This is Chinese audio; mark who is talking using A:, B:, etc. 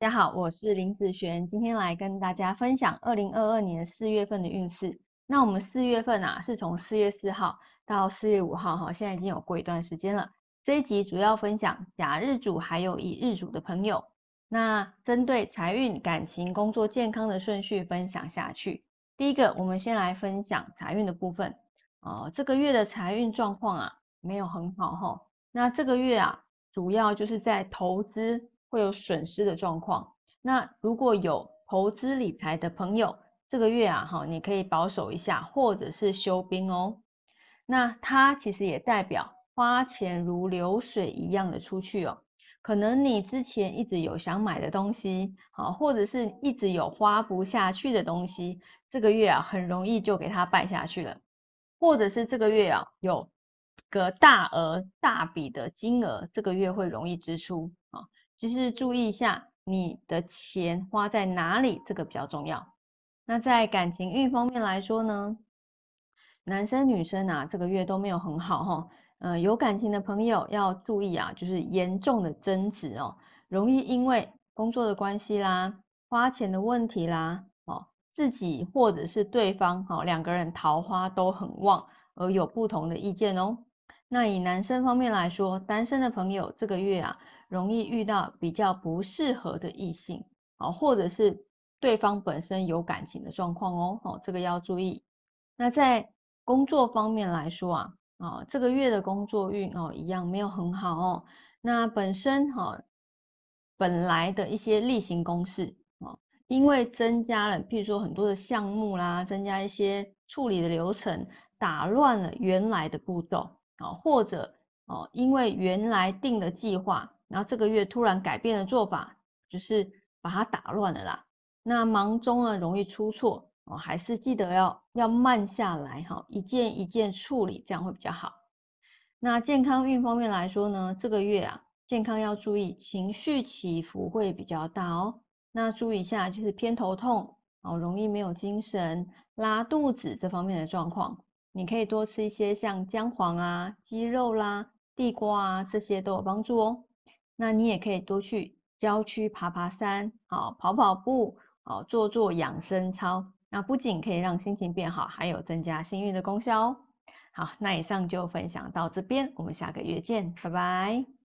A: 大家好，我是林子璇，今天来跟大家分享二零二二年四月份的运势。那我们四月份啊，是从四月四号到四月五号，哈，现在已经有过一段时间了。这一集主要分享甲日主还有乙日主的朋友。那针对财运、感情、工作、健康的顺序分享下去。第一个，我们先来分享财运的部分。哦，这个月的财运状况啊，没有很好哈。那这个月啊，主要就是在投资会有损失的状况。那如果有投资理财的朋友，这个月啊，哈，你可以保守一下，或者是休兵哦。那它其实也代表花钱如流水一样的出去哦。可能你之前一直有想买的东西，好，或者是一直有花不下去的东西，这个月啊，很容易就给它败下去了。或者是这个月啊，有个大额大笔的金额，这个月会容易支出啊，就是注意一下你的钱花在哪里，这个比较重要。那在感情运方面来说呢，男生女生啊，这个月都没有很好哈。嗯，有感情的朋友要注意啊，就是严重的争执哦，容易因为工作的关系啦、花钱的问题啦，哦，自己或者是对方，哦，两个人桃花都很旺，而有不同的意见哦。那以男生方面来说，单身的朋友这个月啊，容易遇到比较不适合的异性，哦，或者是对方本身有感情的状况哦，哦，这个要注意。那在工作方面来说啊。啊，这个月的工作运哦，一样没有很好哦。那本身哈，本来的一些例行公事哦，因为增加了，譬如说很多的项目啦，增加一些处理的流程，打乱了原来的步骤啊，或者哦，因为原来定的计划，然后这个月突然改变了做法，就是把它打乱了啦。那忙中呢，容易出错。哦，还是记得要要慢下来哈，一件一件处理，这样会比较好。那健康运方面来说呢，这个月啊，健康要注意情绪起伏会比较大哦。那注意一下，就是偏头痛哦，容易没有精神、拉肚子这方面的状况，你可以多吃一些像姜黄啊、鸡肉啦、地瓜啊这些都有帮助哦。那你也可以多去郊区爬爬山，好跑跑步，好做做养生操。那不仅可以让心情变好，还有增加幸运的功效哦。好，那以上就分享到这边，我们下个月见，拜拜。